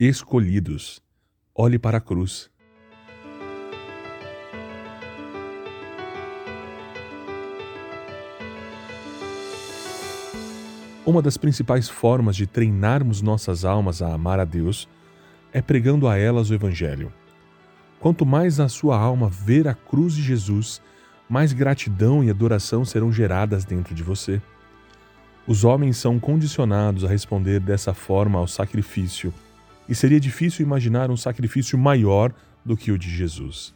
escolhidos. Olhe para a cruz. Uma das principais formas de treinarmos nossas almas a amar a Deus é pregando a elas o Evangelho. Quanto mais a sua alma ver a cruz de Jesus, mais gratidão e adoração serão geradas dentro de você. Os homens são condicionados a responder dessa forma ao sacrifício, e seria difícil imaginar um sacrifício maior do que o de Jesus.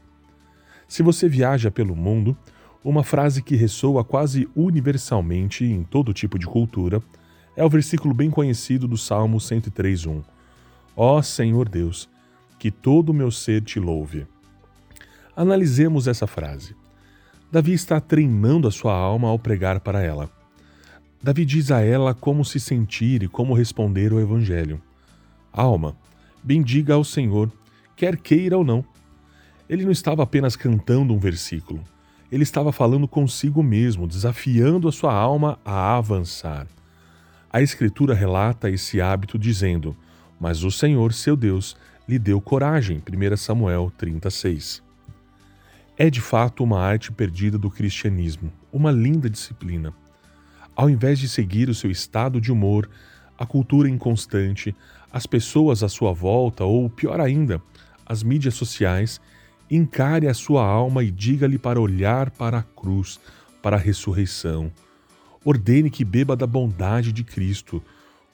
Se você viaja pelo mundo, uma frase que ressoa quase universalmente em todo tipo de cultura é o versículo bem conhecido do Salmo 103:1. Ó Senhor Deus, que todo o meu ser te louve. Analisemos essa frase. Davi está treinando a sua alma ao pregar para ela. Davi diz a ela como se sentir e como responder ao evangelho. Alma, bendiga ao Senhor, quer queira ou não. Ele não estava apenas cantando um versículo. Ele estava falando consigo mesmo, desafiando a sua alma a avançar. A Escritura relata esse hábito dizendo: Mas o Senhor, seu Deus, lhe deu coragem. 1 Samuel 36. É de fato uma arte perdida do cristianismo, uma linda disciplina. Ao invés de seguir o seu estado de humor, a cultura inconstante, as pessoas à sua volta ou, pior ainda, as mídias sociais, encare a sua alma e diga-lhe para olhar para a cruz, para a ressurreição, ordene que beba da bondade de Cristo,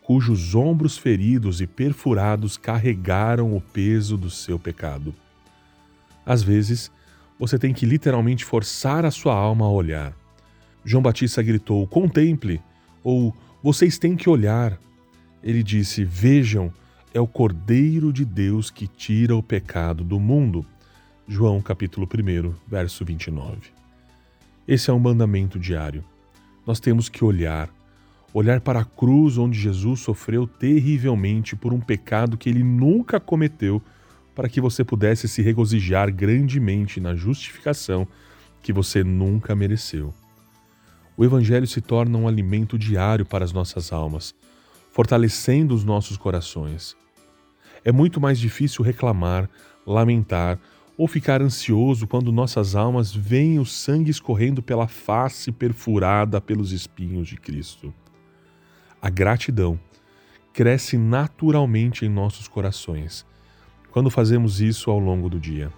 cujos ombros feridos e perfurados carregaram o peso do seu pecado. Às vezes, você tem que literalmente forçar a sua alma a olhar. João Batista gritou: Contemple, ou vocês têm que olhar. Ele disse: Vejam, é o Cordeiro de Deus que tira o pecado do mundo. João capítulo 1, verso 29. Esse é um mandamento diário nós temos que olhar, olhar para a cruz onde Jesus sofreu terrivelmente por um pecado que ele nunca cometeu, para que você pudesse se regozijar grandemente na justificação que você nunca mereceu. O Evangelho se torna um alimento diário para as nossas almas, fortalecendo os nossos corações. É muito mais difícil reclamar, lamentar ou ficar ansioso quando nossas almas veem o sangue escorrendo pela face perfurada pelos espinhos de Cristo. A gratidão cresce naturalmente em nossos corações quando fazemos isso ao longo do dia.